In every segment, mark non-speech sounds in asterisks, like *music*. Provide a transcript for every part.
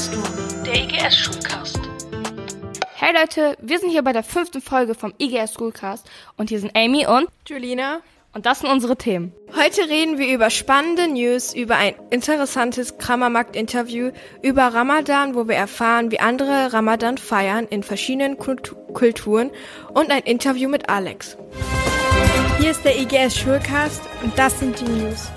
Brainstorm, der IGS Schulcast. Hey Leute, wir sind hier bei der fünften Folge vom IGS Schoolcast und hier sind Amy und Julina. und das sind unsere Themen. Heute reden wir über spannende News, über ein interessantes Kramermarkt-Interview, über Ramadan, wo wir erfahren, wie andere Ramadan feiern in verschiedenen Kultu Kulturen und ein Interview mit Alex. Hier ist der IGS Schulcast und das sind die News.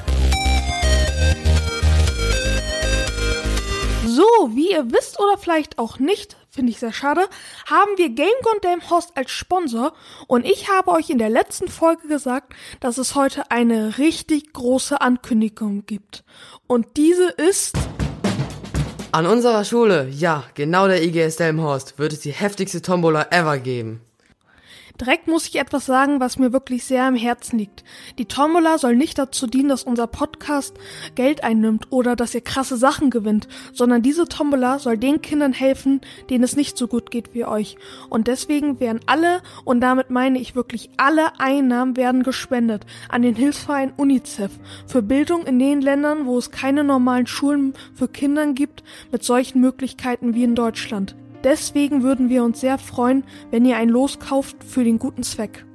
So, wie ihr wisst oder vielleicht auch nicht, finde ich sehr schade, haben wir Game Gone Host als Sponsor und ich habe euch in der letzten Folge gesagt, dass es heute eine richtig große Ankündigung gibt. Und diese ist An unserer Schule, ja, genau der IGS Delmhorst, wird es die heftigste Tombola ever geben. Direkt muss ich etwas sagen, was mir wirklich sehr am Herzen liegt. Die Tombola soll nicht dazu dienen, dass unser Podcast Geld einnimmt oder dass ihr krasse Sachen gewinnt, sondern diese Tombola soll den Kindern helfen, denen es nicht so gut geht wie euch. Und deswegen werden alle, und damit meine ich wirklich alle Einnahmen werden gespendet an den Hilfsverein UNICEF für Bildung in den Ländern, wo es keine normalen Schulen für Kindern gibt mit solchen Möglichkeiten wie in Deutschland. Deswegen würden wir uns sehr freuen, wenn ihr ein Los kauft für den guten Zweck.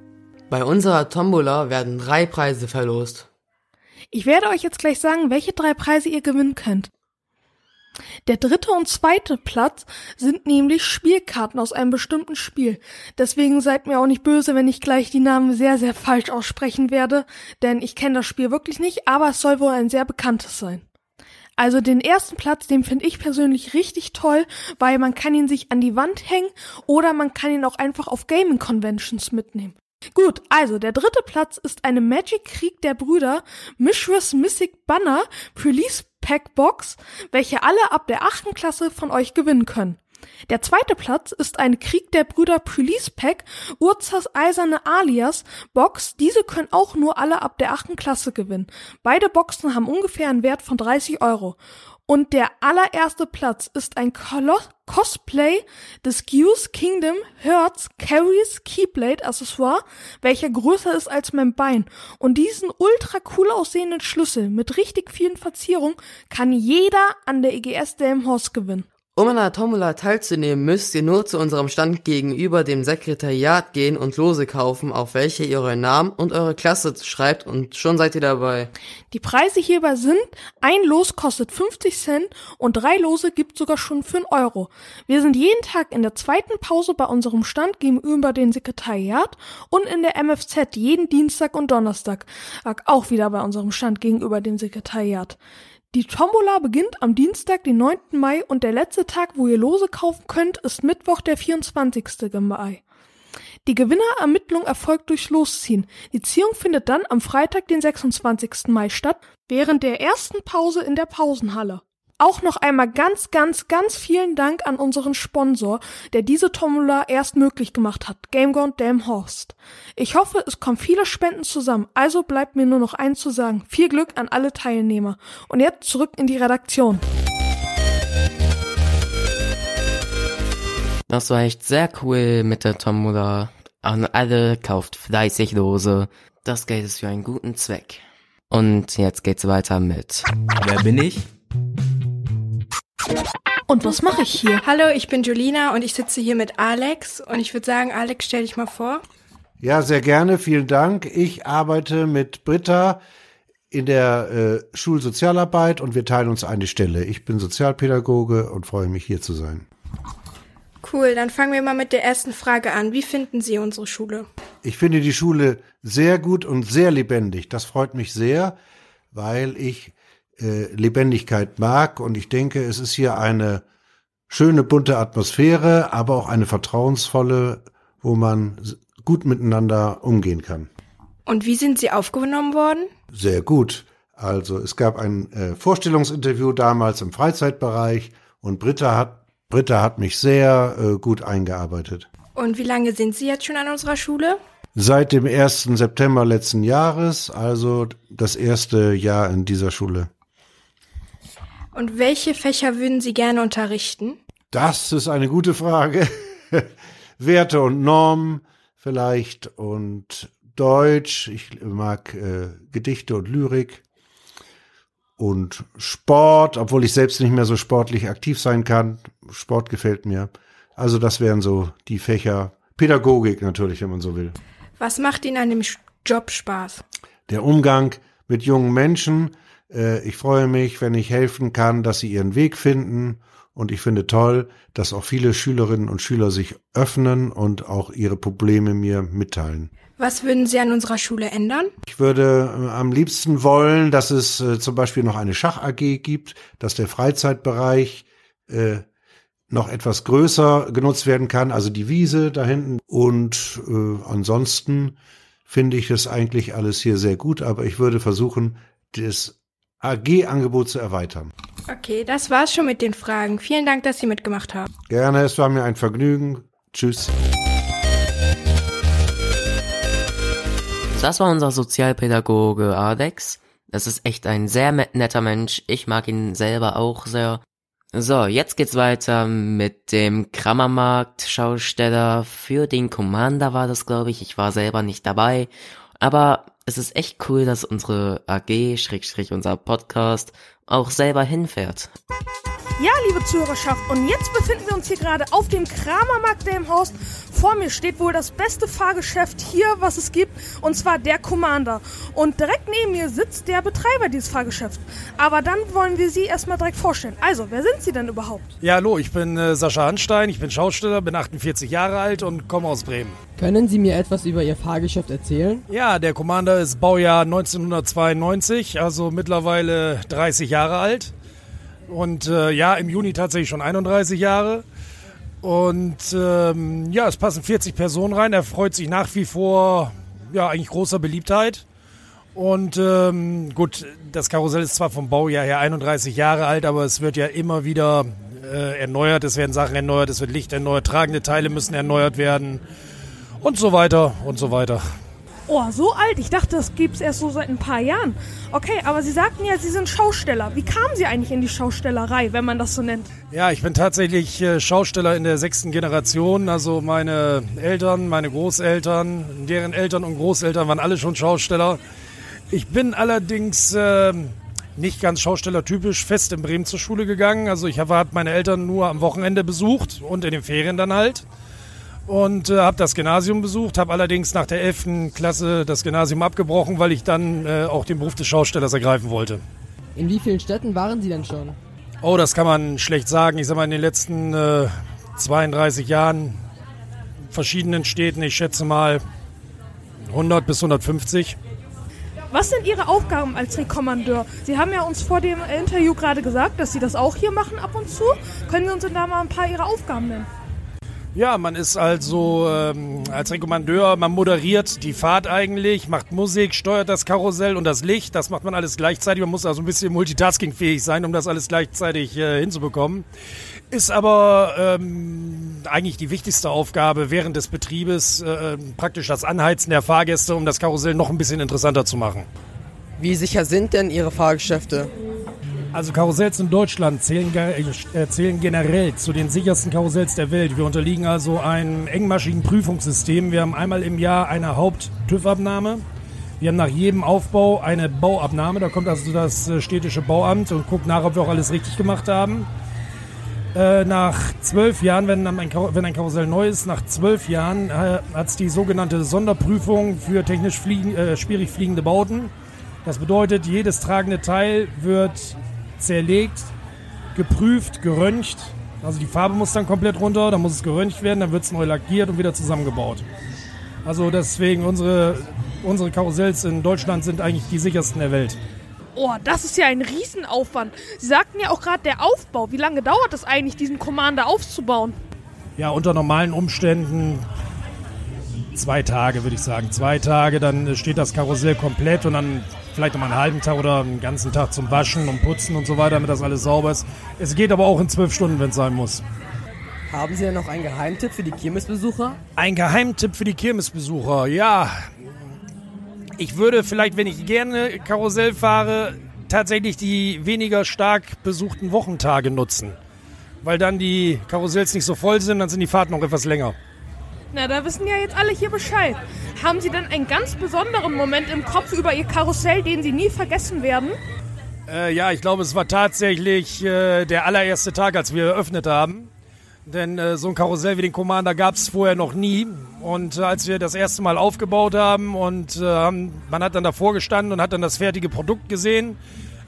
Bei unserer Tombola werden drei Preise verlost. Ich werde euch jetzt gleich sagen, welche drei Preise ihr gewinnen könnt. Der dritte und zweite Platz sind nämlich Spielkarten aus einem bestimmten Spiel. Deswegen seid mir auch nicht böse, wenn ich gleich die Namen sehr, sehr falsch aussprechen werde, denn ich kenne das Spiel wirklich nicht, aber es soll wohl ein sehr bekanntes sein. Also den ersten Platz, den finde ich persönlich richtig toll, weil man kann ihn sich an die Wand hängen oder man kann ihn auch einfach auf Gaming Conventions mitnehmen. Gut, also der dritte Platz ist eine Magic Krieg der Brüder Mishras Mystic Banner Release Pack Box, welche alle ab der achten Klasse von euch gewinnen können. Der zweite Platz ist eine Krieg der Brüder Police Pack Urzas Eiserne Alias Box. Diese können auch nur alle ab der achten Klasse gewinnen. Beide Boxen haben ungefähr einen Wert von 30 Euro. Und der allererste Platz ist ein Colo Cosplay des Goose Kingdom Hertz Carries Keyblade Accessoire, welcher größer ist als mein Bein. Und diesen ultra cool aussehenden Schlüssel mit richtig vielen Verzierungen kann jeder an der EGS Delmhorst gewinnen. Um an der Tombola teilzunehmen, müsst ihr nur zu unserem Stand gegenüber dem Sekretariat gehen und Lose kaufen, auf welche ihr euren Namen und eure Klasse schreibt und schon seid ihr dabei. Die Preise hierbei sind, ein Los kostet 50 Cent und drei Lose gibt sogar schon für einen Euro. Wir sind jeden Tag in der zweiten Pause bei unserem Stand gegenüber dem Sekretariat und in der MFZ jeden Dienstag und Donnerstag auch wieder bei unserem Stand gegenüber dem Sekretariat. Die Tombola beginnt am Dienstag, den 9. Mai und der letzte Tag, wo ihr Lose kaufen könnt, ist Mittwoch, der 24. Mai. Die Gewinnerermittlung erfolgt durch Losziehen. Die Ziehung findet dann am Freitag, den 26. Mai statt, während der ersten Pause in der Pausenhalle. Auch noch einmal ganz, ganz, ganz vielen Dank an unseren Sponsor, der diese Tombola erst möglich gemacht hat, GameGone Delmhorst. Ich hoffe, es kommen viele Spenden zusammen, also bleibt mir nur noch eins zu sagen. Viel Glück an alle Teilnehmer. Und jetzt zurück in die Redaktion. Das war echt sehr cool mit der Tombola. An alle kauft fleißig Lose. Das Geld ist für einen guten Zweck. Und jetzt geht's weiter mit. Wer bin ich? Und was mache ich hier? Hallo, ich bin Julina und ich sitze hier mit Alex und ich würde sagen, Alex, stell dich mal vor. Ja, sehr gerne, vielen Dank. Ich arbeite mit Britta in der äh, Schulsozialarbeit und wir teilen uns eine Stelle. Ich bin Sozialpädagoge und freue mich hier zu sein. Cool, dann fangen wir mal mit der ersten Frage an. Wie finden Sie unsere Schule? Ich finde die Schule sehr gut und sehr lebendig. Das freut mich sehr, weil ich äh, Lebendigkeit mag und ich denke, es ist hier eine schöne bunte Atmosphäre, aber auch eine vertrauensvolle, wo man gut miteinander umgehen kann. Und wie sind Sie aufgenommen worden? Sehr gut. Also es gab ein äh, Vorstellungsinterview damals im Freizeitbereich und Britta hat Britta hat mich sehr äh, gut eingearbeitet. Und wie lange sind Sie jetzt schon an unserer Schule? Seit dem 1. September letzten Jahres, also das erste Jahr in dieser Schule. Und welche Fächer würden Sie gerne unterrichten? Das ist eine gute Frage. *laughs* Werte und Normen vielleicht und Deutsch. Ich mag äh, Gedichte und Lyrik. und Sport, obwohl ich selbst nicht mehr so sportlich aktiv sein kann. Sport gefällt mir. Also das wären so die Fächer. Pädagogik natürlich, wenn man so will. Was macht Ihnen an dem Job Spaß? Der Umgang mit jungen Menschen. Äh, ich freue mich, wenn ich helfen kann, dass sie ihren Weg finden. Und ich finde toll, dass auch viele Schülerinnen und Schüler sich öffnen und auch ihre Probleme mir mitteilen. Was würden Sie an unserer Schule ändern? Ich würde äh, am liebsten wollen, dass es äh, zum Beispiel noch eine Schach AG gibt, dass der Freizeitbereich äh, noch etwas größer genutzt werden kann, also die Wiese da hinten. Und äh, ansonsten finde ich es eigentlich alles hier sehr gut, aber ich würde versuchen, das AG-Angebot zu erweitern. Okay, das war's schon mit den Fragen. Vielen Dank, dass Sie mitgemacht haben. Gerne, es war mir ein Vergnügen. Tschüss. Das war unser Sozialpädagoge Alex. Das ist echt ein sehr netter Mensch. Ich mag ihn selber auch sehr. So, jetzt geht's weiter mit dem Krammermarkt-Schausteller. Für den Commander war das, glaube ich. Ich war selber nicht dabei. Aber es ist echt cool, dass unsere AG, Schrägstrich unser Podcast, auch selber hinfährt. Ja, liebe Zuhörerschaft, und jetzt befinden wir uns hier gerade auf dem Kramermarkt Delmhorst. Vor mir steht wohl das beste Fahrgeschäft hier, was es gibt, und zwar der Commander. Und direkt neben mir sitzt der Betreiber dieses Fahrgeschäfts. Aber dann wollen wir Sie erstmal direkt vorstellen. Also, wer sind Sie denn überhaupt? Ja, hallo, ich bin äh, Sascha Hanstein, ich bin Schausteller, bin 48 Jahre alt und komme aus Bremen. Können Sie mir etwas über Ihr Fahrgeschäft erzählen? Ja, der Commander ist Baujahr 1992, also mittlerweile 30 Jahre alt. Und äh, ja, im Juni tatsächlich schon 31 Jahre. Und ähm, ja, es passen 40 Personen rein. Er freut sich nach wie vor, ja, eigentlich großer Beliebtheit. Und ähm, gut, das Karussell ist zwar vom Baujahr her 31 Jahre alt, aber es wird ja immer wieder äh, erneuert. Es werden Sachen erneuert, es wird Licht erneuert, tragende Teile müssen erneuert werden und so weiter und so weiter. Oh, so alt? Ich dachte, das gibt's erst so seit ein paar Jahren. Okay, aber Sie sagten ja, Sie sind Schausteller. Wie kamen Sie eigentlich in die Schaustellerei, wenn man das so nennt? Ja, ich bin tatsächlich äh, Schausteller in der sechsten Generation. Also meine Eltern, meine Großeltern, deren Eltern und Großeltern waren alle schon Schausteller. Ich bin allerdings äh, nicht ganz schaustellertypisch fest in Bremen zur Schule gegangen. Also ich habe hab meine Eltern nur am Wochenende besucht und in den Ferien dann halt. Und äh, habe das Gymnasium besucht, habe allerdings nach der 11. Klasse das Gymnasium abgebrochen, weil ich dann äh, auch den Beruf des Schaustellers ergreifen wollte. In wie vielen Städten waren Sie denn schon? Oh, das kann man schlecht sagen. Ich sag mal, in den letzten äh, 32 Jahren verschiedenen Städten, ich schätze mal 100 bis 150. Was sind Ihre Aufgaben als Rekommandeur? Sie haben ja uns vor dem Interview gerade gesagt, dass Sie das auch hier machen ab und zu. Können Sie uns denn da mal ein paar Ihrer Aufgaben nennen? Ja, man ist also ähm, als Rekommandeur, man moderiert die Fahrt eigentlich, macht Musik, steuert das Karussell und das Licht. Das macht man alles gleichzeitig. Man muss also ein bisschen multitaskingfähig sein, um das alles gleichzeitig äh, hinzubekommen. Ist aber ähm, eigentlich die wichtigste Aufgabe während des Betriebes, äh, praktisch das Anheizen der Fahrgäste, um das Karussell noch ein bisschen interessanter zu machen. Wie sicher sind denn Ihre Fahrgeschäfte? Also Karussells in Deutschland zählen, ge- äh, zählen generell zu den sichersten Karussells der Welt. Wir unterliegen also einem engmaschigen Prüfungssystem. Wir haben einmal im Jahr eine Haupt-TÜV-Abnahme. Wir haben nach jedem Aufbau eine Bauabnahme. Da kommt also das äh, städtische Bauamt und guckt nach, ob wir auch alles richtig gemacht haben. Äh, nach zwölf Jahren, wenn ein, Karussell neu ist, nach zwölf Jahren äh, hat es die sogenannte Sonderprüfung für technisch fliegen, äh, schwierig fliegende Bauten. Das bedeutet, jedes tragende Teil wird zerlegt, geprüft, geröntgt. Also die Farbe muss dann komplett runter, dann muss es geröntgt werden, dann wird es neu lackiert und wieder zusammengebaut. Also deswegen unsere, unsere Karussells in Deutschland sind eigentlich die sichersten der Welt. Oh, das ist ja ein Riesenaufwand. Sie sagten ja auch gerade der Aufbau. Wie lange dauert es eigentlich, diesen Commander aufzubauen? Ja, unter normalen Umständen zwei Tage, würde ich sagen. Zwei Tage, dann steht das Karussell komplett und dann vielleicht noch mal einen halben Tag oder einen ganzen Tag zum Waschen und Putzen und so weiter, damit das alles sauber ist. Es geht aber auch in zwölf Stunden, wenn es sein muss. Haben Sie denn noch einen Geheimtipp für die Kirmesbesucher? Ein Geheimtipp für die Kirmesbesucher, ja. Ich würde vielleicht, wenn ich gerne Karussell fahre, tatsächlich die weniger stark besuchten Wochentage nutzen. Weil dann die Karussells nicht so voll sind, dann sind die Fahrten noch etwas länger. Na, da wissen ja jetzt alle hier Bescheid. Haben Sie denn einen ganz besonderen Moment im Kopf über Ihr Karussell, den Sie nie vergessen werden? Äh, ja, ich glaube, es war tatsächlich äh, der allererste Tag, als wir eröffnet haben. Denn äh, so ein Karussell wie den Commander gab es vorher noch nie. Und äh, als wir das erste Mal aufgebaut haben und äh, man hat dann davor gestanden und hat dann das fertige Produkt gesehen.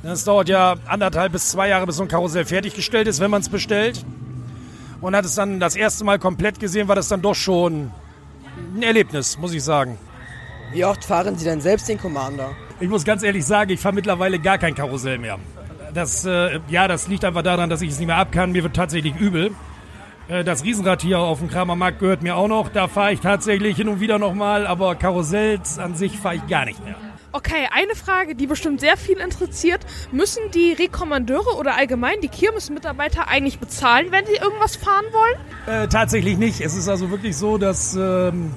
Das dauert ja anderthalb bis zwei Jahre, bis so ein Karussell fertiggestellt ist, wenn man es bestellt. Und hat es dann das erste Mal komplett gesehen, war das dann doch schon ein Erlebnis, muss ich sagen. Wie oft fahren Sie denn selbst den Commander? Ich muss ganz ehrlich sagen, ich fahre mittlerweile gar kein Karussell mehr. Das, äh, ja, das liegt einfach daran, dass ich es nicht mehr ab kann. Mir wird tatsächlich übel. Äh, das Riesenrad hier auf dem Kramermarkt gehört mir auch noch. Da fahre ich tatsächlich hin und wieder nochmal, aber Karussells an sich fahre ich gar nicht mehr. Okay, eine Frage, die bestimmt sehr viel interessiert. Müssen die Rekommandeure oder allgemein die Kirmesmitarbeiter eigentlich bezahlen, wenn sie irgendwas fahren wollen? Äh, tatsächlich nicht. Es ist also wirklich so, dass ähm,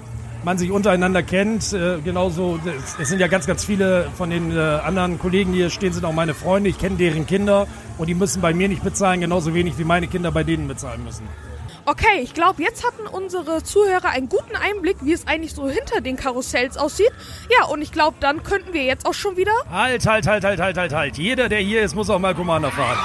man sich untereinander kennt. Äh, genauso, es, sind ja ganz, ganz viele von den äh, anderen Kollegen, die hier stehen, sind auch meine Freunde. Ich kenne deren Kinder und die müssen bei mir nicht bezahlen, genauso wenig wie meine Kinder bei denen bezahlen müssen. Okay, ich glaube, jetzt hatten unsere Zuhörer einen guten Einblick, wie es eigentlich so hinter den Karussells aussieht. Ja, und ich glaube, dann könnten wir jetzt auch schon wieder. Halt, halt, halt, halt, halt, halt, halt. Jeder, der hier ist, muss auch mal Commander fahren.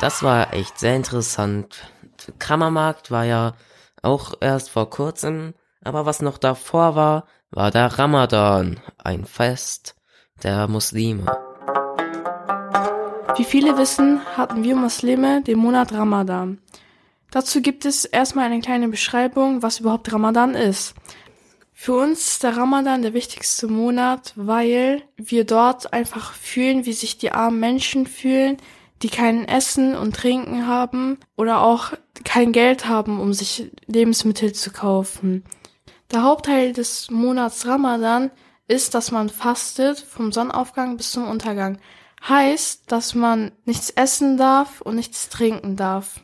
Das war echt sehr interessant. Kammermarkt war ja auch erst vor kurzem, aber was noch davor war, war der Ramadan, ein Fest der Muslime. Wie viele wissen, hatten wir Muslime den Monat Ramadan. Dazu gibt es erstmal eine kleine Beschreibung, was überhaupt Ramadan ist. Für uns ist der Ramadan der wichtigste Monat, weil wir dort einfach fühlen, wie sich die armen Menschen fühlen, die kein Essen und Trinken haben oder auch kein Geld haben, um sich Lebensmittel zu kaufen. Der Hauptteil des Monats Ramadan ist, dass man fastet vom Sonnenaufgang bis zum Untergang. Heißt, dass man nichts essen darf und nichts trinken darf.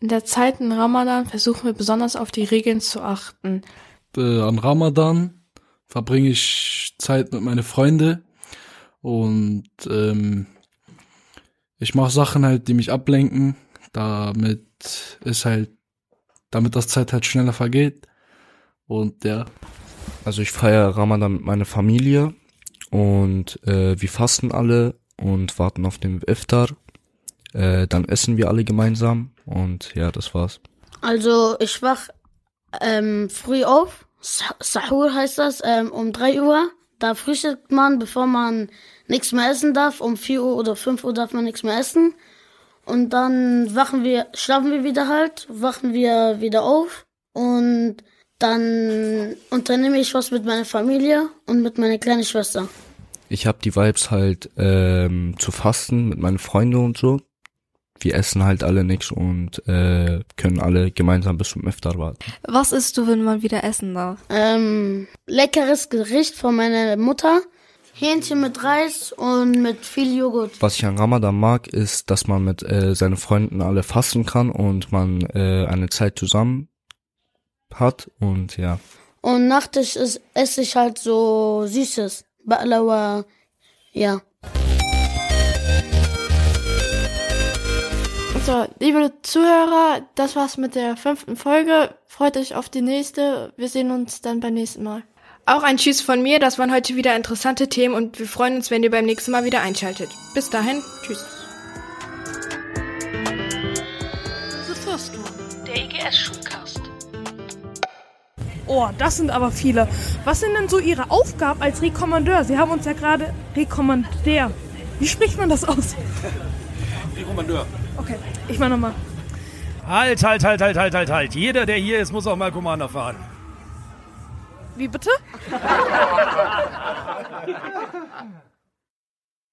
In der Zeit in Ramadan versuchen wir besonders auf die Regeln zu achten. Äh, an Ramadan verbringe ich Zeit mit meinen Freunden und ähm, ich mache Sachen halt, die mich ablenken, damit es halt, damit das Zeit halt schneller vergeht. Und ja. Also ich feiere Ramadan mit meiner Familie und äh, wir fasten alle und warten auf den Iftar. Äh, dann essen wir alle gemeinsam und ja, das war's. Also ich wach ähm, früh auf, Sa- Sahur heißt das, ähm, um 3 Uhr. Da frühstückt man, bevor man nichts mehr essen darf. Um 4 Uhr oder 5 Uhr darf man nichts mehr essen. Und dann wachen wir, schlafen wir wieder halt, wachen wir wieder auf und dann unternehme ich was mit meiner Familie und mit meiner kleinen Schwester. Ich habe die Vibes halt ähm, zu fasten mit meinen Freunden und so. Wir essen halt alle nichts und äh, können alle gemeinsam bis zum Iftar warten. Was isst du, wenn man wieder essen darf? Ähm, leckeres Gericht von meiner Mutter. Hähnchen mit Reis und mit viel Joghurt. Was ich an Ramadan mag, ist, dass man mit äh, seinen Freunden alle fasten kann und man äh, eine Zeit zusammen hat und ja. Und Nachtisch ist, esse ich halt so Süßes. Baklava, ja. So, liebe Zuhörer, das war's mit der fünften Folge. Freut euch auf die nächste. Wir sehen uns dann beim nächsten Mal. Auch ein Tschüss von mir. Das waren heute wieder interessante Themen und wir freuen uns, wenn ihr beim nächsten Mal wieder einschaltet. Bis dahin, tschüss. The First One, der EGS-Schulcast. Oh, das sind aber viele. Was sind denn so Ihre Aufgaben als Rekommandeur? Sie haben uns ja gerade Rekommandeur. Wie spricht man das aus? Rekommandeur. Okay, ich mach nochmal. Halt, halt, halt, halt, halt, halt, halt. Jeder, der hier ist, muss auch mal Commander fahren. Wie bitte? *laughs*